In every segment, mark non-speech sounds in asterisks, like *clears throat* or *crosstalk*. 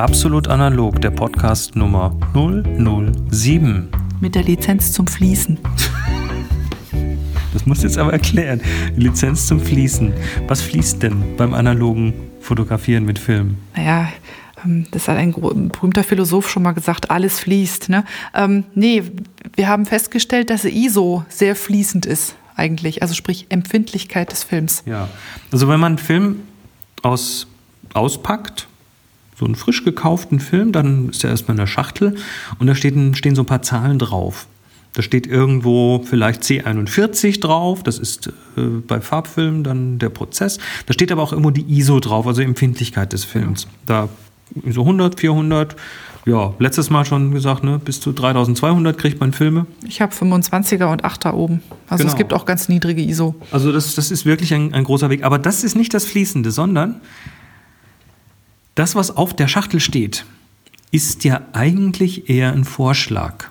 Absolut Analog, der Podcast Nummer 007. Mit der Lizenz zum Fließen. Das musst du jetzt aber erklären. Lizenz zum Fließen. Was fließt denn beim analogen Fotografieren mit Film? Naja, ähm, das hat ein berühmter Philosoph schon mal gesagt, alles fließt. Ne? Ähm, nee, wir haben festgestellt, dass ISO sehr fließend ist eigentlich. Also sprich Empfindlichkeit des Films. Ja, also wenn man einen Film aus, auspackt, so einen frisch gekauften Film, dann ist er erstmal in der Schachtel und da steht, stehen so ein paar Zahlen drauf. Da steht irgendwo vielleicht C41 drauf, das ist äh, bei Farbfilmen dann der Prozess. Da steht aber auch irgendwo die ISO drauf, also Empfindlichkeit des Films. Da ISO 100, 400, ja, letztes Mal schon gesagt, ne, bis zu 3200 kriegt man Filme. Ich habe 25er und 8er oben. Also genau. es gibt auch ganz niedrige ISO. Also das, das ist wirklich ein, ein großer Weg. Aber das ist nicht das Fließende, sondern das, was auf der Schachtel steht, ist ja eigentlich eher ein Vorschlag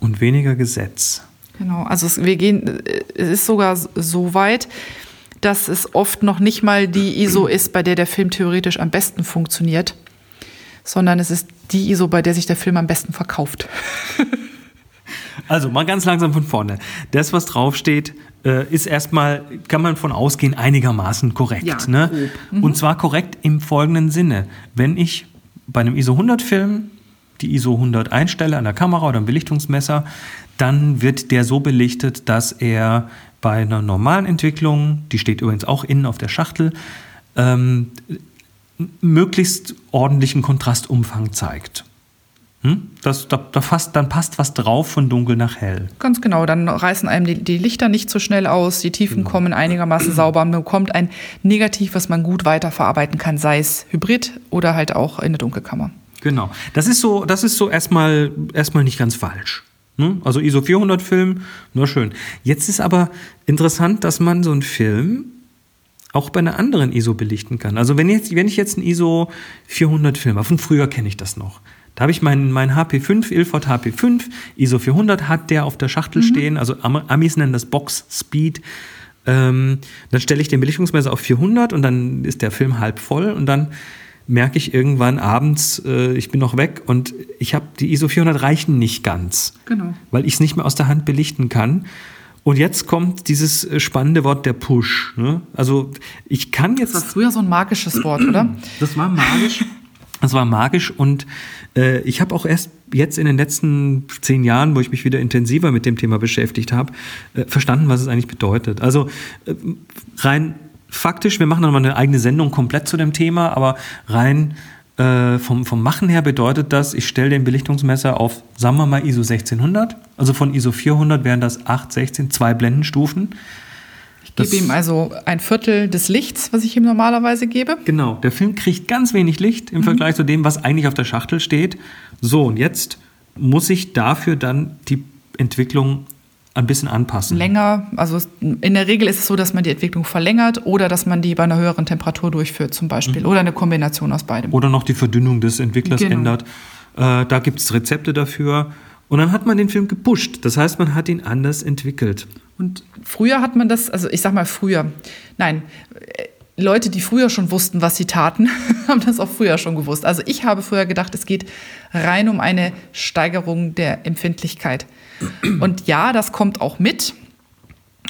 und weniger Gesetz. Genau, also es, wir gehen, es ist sogar so weit, dass es oft noch nicht mal die ISO ist, bei der der Film theoretisch am besten funktioniert, sondern es ist die ISO, bei der sich der Film am besten verkauft. *laughs* also mal ganz langsam von vorne. Das, was draufsteht, äh, ist erstmal, kann man von ausgehen, einigermaßen korrekt. Ja, ne? Mhm. Und zwar korrekt im folgenden Sinne. Wenn ich bei einem ISO 100 Film die ISO 100 einstelle an der Kamera oder am Belichtungsmesser, dann wird der so belichtet, dass er bei einer normalen Entwicklung, die steht übrigens auch innen auf der Schachtel, ähm, möglichst ordentlichen Kontrastumfang zeigt. Hm? Das, da, da fasst, dann passt was drauf von dunkel nach hell. Ganz genau, dann reißen einem die, die Lichter nicht so schnell aus, die Tiefen genau. kommen einigermaßen sauber, man bekommt ein Negativ, was man gut weiterverarbeiten kann, sei es Hybrid oder halt auch in der Dunkelkammer. Genau. Das ist so, das ist so erstmal, erstmal nicht ganz falsch. Ne? Also ISO 400 Film, nur schön. Jetzt ist aber interessant, dass man so einen Film auch bei einer anderen ISO belichten kann. Also wenn, jetzt, wenn ich jetzt einen ISO 400 Film habe, von früher kenne ich das noch. Da habe ich meinen mein HP5, Ilford HP5, ISO 400 hat der auf der Schachtel mhm. stehen. Also Amis nennen das Box Speed. Ähm, dann stelle ich den Belichtungsmesser auf 400 und dann ist der Film halb voll und dann merke ich irgendwann abends, äh, ich bin noch weg und ich habe die ISO 400 reichen nicht ganz, genau. weil ich es nicht mehr aus der Hand belichten kann. Und jetzt kommt dieses äh, spannende Wort der Push. Ne? Also ich kann jetzt. Das war früher so ein magisches Wort, oder? *clears throat* Das war magisch. Das war magisch und äh, ich habe auch erst jetzt in den letzten zehn Jahren, wo ich mich wieder intensiver mit dem Thema beschäftigt habe, äh, verstanden, was es eigentlich bedeutet. Also äh, rein faktisch, wir machen dann mal eine eigene Sendung komplett zu dem Thema, aber rein äh, vom, vom Machen her bedeutet das, ich stelle den Belichtungsmesser auf, sagen wir mal, ISO 1600. Also von ISO 400 wären das 8, 16, zwei Blendenstufen. Ich gebe ihm also ein Viertel des Lichts, was ich ihm normalerweise gebe. Genau, der Film kriegt ganz wenig Licht im mhm. Vergleich zu dem, was eigentlich auf der Schachtel steht. So, und jetzt muss ich dafür dann die Entwicklung ein bisschen anpassen. Länger, also in der Regel ist es so, dass man die Entwicklung verlängert oder dass man die bei einer höheren Temperatur durchführt zum Beispiel mhm. oder eine Kombination aus beidem. Oder noch die Verdünnung des Entwicklers genau. ändert. Äh, da gibt es Rezepte dafür. Und dann hat man den Film gepusht. Das heißt, man hat ihn anders entwickelt. Und früher hat man das, also ich sag mal früher, nein, äh, Leute, die früher schon wussten, was sie taten, *laughs* haben das auch früher schon gewusst. Also ich habe früher gedacht, es geht rein um eine Steigerung der Empfindlichkeit. *clears throat* Und ja, das kommt auch mit.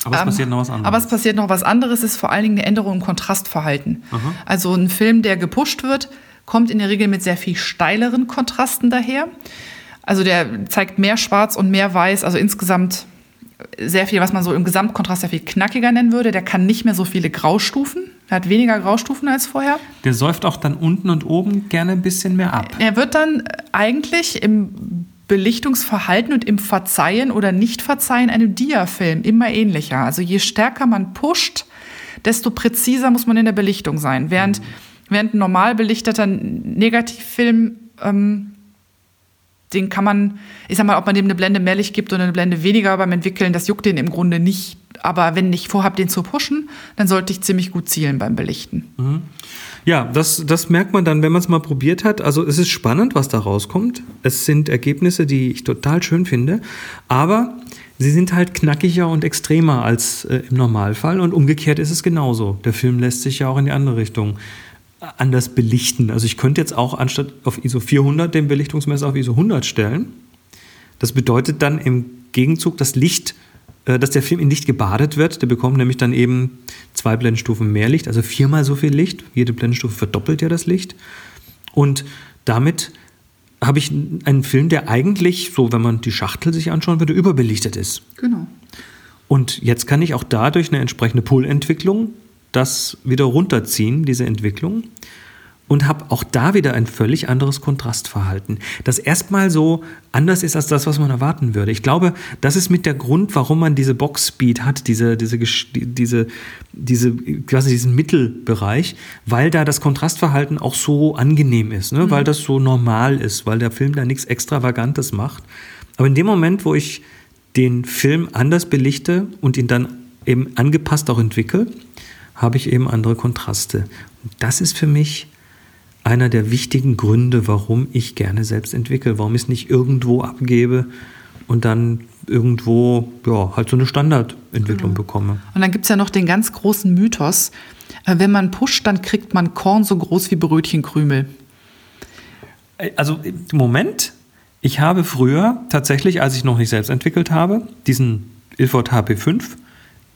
Aber es ähm, passiert noch was anderes. Aber es passiert noch was anderes, ist vor allen Dingen eine Änderung im Kontrastverhalten. Aha. Also ein Film, der gepusht wird, kommt in der Regel mit sehr viel steileren Kontrasten daher. Also der zeigt mehr Schwarz und mehr Weiß, also insgesamt sehr viel, was man so im Gesamtkontrast sehr viel knackiger nennen würde. Der kann nicht mehr so viele Graustufen. Er hat weniger Graustufen als vorher. Der säuft auch dann unten und oben gerne ein bisschen mehr ab. Er wird dann eigentlich im Belichtungsverhalten und im Verzeihen oder Nicht-Verzeihen einem Diafilm immer ähnlicher. Also je stärker man pusht, desto präziser muss man in der Belichtung sein. Während, mhm. während ein normal belichteter Negativfilm, ähm, den kann man, ich sag mal, ob man dem eine Blende mehr Licht gibt oder eine Blende weniger beim Entwickeln, das juckt den im Grunde nicht. Aber wenn ich vorhabe, den zu pushen, dann sollte ich ziemlich gut zielen beim Belichten. Mhm. Ja, das, das merkt man dann, wenn man es mal probiert hat. Also es ist spannend, was da rauskommt. Es sind Ergebnisse, die ich total schön finde. Aber sie sind halt knackiger und extremer als äh, im Normalfall. Und umgekehrt ist es genauso. Der Film lässt sich ja auch in die andere Richtung anders belichten. Also ich könnte jetzt auch anstatt auf ISO 400 den Belichtungsmesser auf ISO 100 stellen. Das bedeutet dann im Gegenzug, dass Licht, äh, dass der Film in Licht gebadet wird. Der bekommt nämlich dann eben zwei Blendenstufen mehr Licht, also viermal so viel Licht. Jede Blendenstufe verdoppelt ja das Licht. Und damit habe ich einen Film, der eigentlich, so wenn man die Schachtel sich anschauen würde, überbelichtet ist. Genau. Und jetzt kann ich auch dadurch eine entsprechende Pull-Entwicklung das wieder runterziehen, diese Entwicklung. Und habe auch da wieder ein völlig anderes Kontrastverhalten, das erstmal so anders ist als das, was man erwarten würde. Ich glaube, das ist mit der Grund, warum man diese Box-Speed hat, diese, diese, diese, diese, quasi diesen Mittelbereich, weil da das Kontrastverhalten auch so angenehm ist, ne? Mhm. weil das so normal ist, weil der Film da nichts Extravagantes macht. Aber in dem Moment, wo ich den Film anders belichte und ihn dann eben angepasst auch entwickle, habe ich eben andere Kontraste. Und das ist für mich einer der wichtigen Gründe, warum ich gerne selbst entwickle, warum ich es nicht irgendwo abgebe und dann irgendwo ja, halt so eine Standardentwicklung genau. bekomme. Und dann gibt es ja noch den ganz großen Mythos, äh, wenn man pusht, dann kriegt man Korn so groß wie Brötchenkrümel. Äh, also im Moment, ich habe früher tatsächlich, als ich noch nicht selbst entwickelt habe, diesen Ilford HP5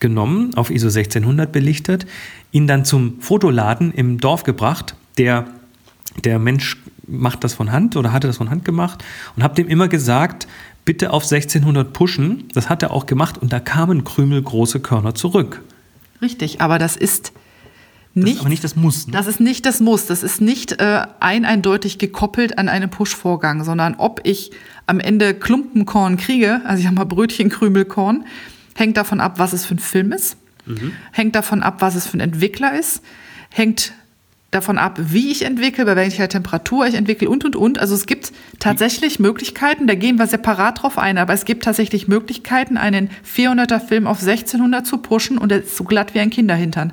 genommen, auf ISO 1600 belichtet, ihn dann zum Fotoladen im Dorf gebracht. Der, der Mensch macht das von Hand oder hatte das von Hand gemacht und habe dem immer gesagt, bitte auf 1600 pushen. Das hat er auch gemacht und da kamen krümelgroße Körner zurück. Richtig, aber das ist nicht, das ist aber nicht das Muss. Ne? Das ist nicht das Muss. Das ist nicht äh, ein eindeutig gekoppelt an einen Push-Vorgang, sondern ob ich am Ende Klumpenkorn kriege, also ich habe mal Brötchenkrümelkorn, hängt davon ab, was es für ein Film ist, mhm. hängt davon ab, was es für ein Entwickler ist, hängt davon ab, wie ich entwickle, bei welcher Temperatur ich entwickle und, und, und. Also es gibt tatsächlich Möglichkeiten, da gehen wir separat drauf ein, aber es gibt tatsächlich Möglichkeiten, einen 400er Film auf 1600 zu pushen und der ist so glatt wie ein Kinderhintern.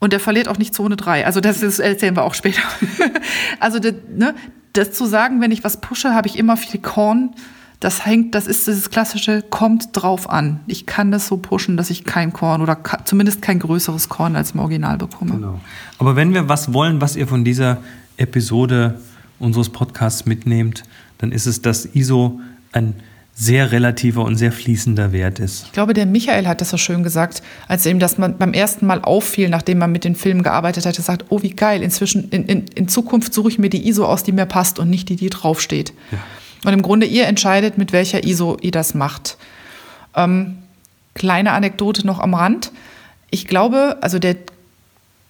Und der verliert auch nicht Zone 3. Also das ist, erzählen wir auch später. *laughs* also das, ne, das zu sagen, wenn ich was pushe, habe ich immer viel Korn das hängt, das ist dieses klassische, kommt drauf an. Ich kann das so pushen, dass ich kein Korn oder zumindest kein größeres Korn als im Original bekomme. Genau. Aber wenn wir was wollen, was ihr von dieser Episode unseres Podcasts mitnehmt, dann ist es, dass ISO ein sehr relativer und sehr fließender Wert ist. Ich glaube, der Michael hat das so schön gesagt, als ihm das beim ersten Mal auffiel, nachdem man mit den Filmen gearbeitet hat, er sagt, oh wie geil, inzwischen, in, in, in Zukunft suche ich mir die ISO aus, die mir passt und nicht die, die draufsteht. Ja. Und im Grunde ihr entscheidet, mit welcher ISO ihr das macht. Ähm, kleine Anekdote noch am Rand. Ich glaube, also der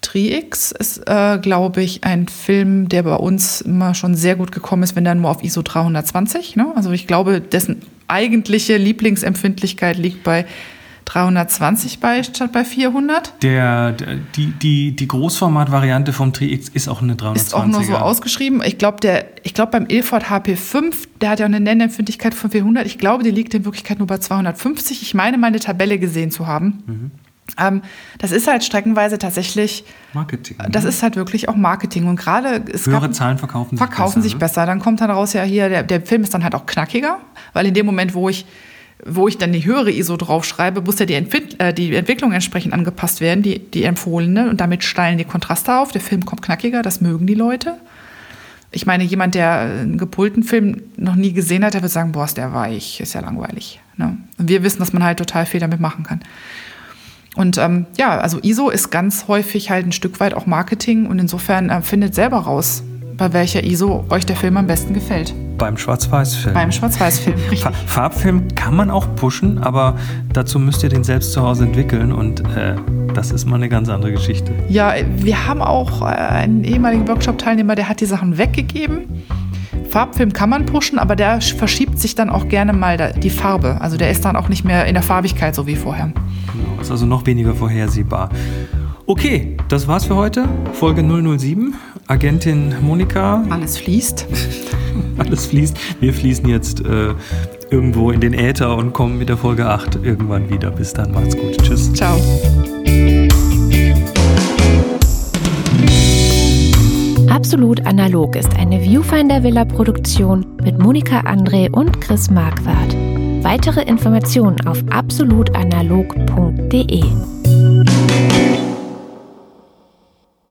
Tri-X ist, äh, glaube ich, ein Film, der bei uns immer schon sehr gut gekommen ist, wenn dann nur auf ISO 320. Ne? Also ich glaube, dessen eigentliche Lieblingsempfindlichkeit liegt bei 320 bei statt bei 400. Der, die, die, die Großformat-Variante vom Tri-X ist auch eine 320er. Ist auch nur so ausgeschrieben. Ich glaube, glaub beim Ilford HP5, der hat ja auch eine Nennempfindlichkeit von 400. Ich glaube, die liegt in Wirklichkeit nur bei 250. Ich meine, meine Tabelle gesehen zu haben. Mhm. Ähm, das ist halt streckenweise tatsächlich Marketing. Das ne? ist halt wirklich auch Marketing. Und gerade höhere Zahlen verkaufen, verkaufen sich, besser, sich besser. Dann kommt dann raus, ja hier, der, der Film ist dann halt auch knackiger, weil in dem Moment, wo ich wo ich dann die höhere ISO draufschreibe, muss ja die, Entwick äh, die Entwicklung entsprechend angepasst werden, die, die empfohlene. Und damit steilen die Kontraste auf. Der Film kommt knackiger, das mögen die Leute. Ich meine, jemand, der einen gepulten Film noch nie gesehen hat, der wird sagen, boah, ist der weich, ist ja langweilig. Ne? Und wir wissen, dass man halt total viel damit machen kann. Und ähm, ja, also ISO ist ganz häufig halt ein Stück weit auch Marketing und insofern äh, findet selber raus, bei welcher ISO euch der Film am besten gefällt. Beim Schwarz-Weiß-Film. Beim Schwarz-Weiß-Film, *laughs* richtig. Farbfilm kann man auch pushen, aber dazu müsst ihr den selbst zu Hause entwickeln und äh, das ist mal eine ganz andere Geschichte. Ja, wir haben auch äh, einen ehemaligen Workshop-Teilnehmer, der hat die Sachen weggegeben. Farbfilm kann man pushen, aber der verschiebt sich dann auch gerne mal die Farbe. Also der ist dann auch nicht mehr in der Farbigkeit so wie vorher. Genau, ist also noch weniger vorhersehbar. Okay, das war's für heute. Folge 007. Agentin Monika. Alles fließt. *laughs* Alles fließt. Wir fließen jetzt äh, irgendwo in den Äther und kommen mit der Folge 8 irgendwann wieder. Bis dann, macht's gut. Tschüss. Ciao. Absolut Analog ist eine Viewfinder Villa Produktion mit Monika André und Chris Marquardt. Weitere Informationen auf absolutanalog.de.